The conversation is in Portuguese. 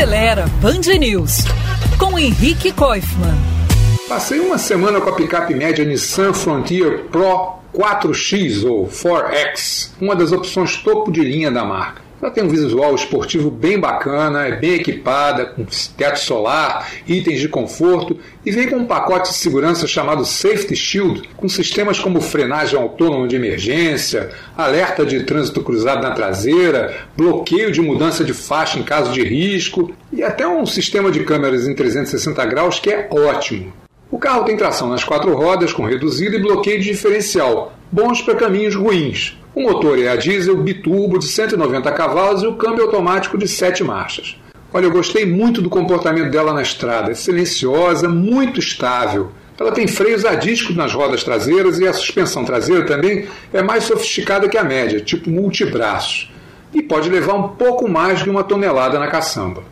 Acelera Band News com Henrique Koifman. Passei uma semana com a picape média Nissan Frontier Pro 4X ou 4X, uma das opções topo de linha da marca. Ela tem um visual esportivo bem bacana, é bem equipada, com teto solar, itens de conforto e vem com um pacote de segurança chamado Safety Shield, com sistemas como frenagem autônoma de emergência, alerta de trânsito cruzado na traseira, bloqueio de mudança de faixa em caso de risco e até um sistema de câmeras em 360 graus que é ótimo. O carro tem tração nas quatro rodas com reduzido e bloqueio diferencial, bons para caminhos ruins. O motor é a diesel biturbo de 190 cavalos e o câmbio automático de 7 marchas. Olha, eu gostei muito do comportamento dela na estrada, é silenciosa, muito estável. Ela tem freios a disco nas rodas traseiras e a suspensão traseira também é mais sofisticada que a média, tipo multibraços. E pode levar um pouco mais de uma tonelada na caçamba.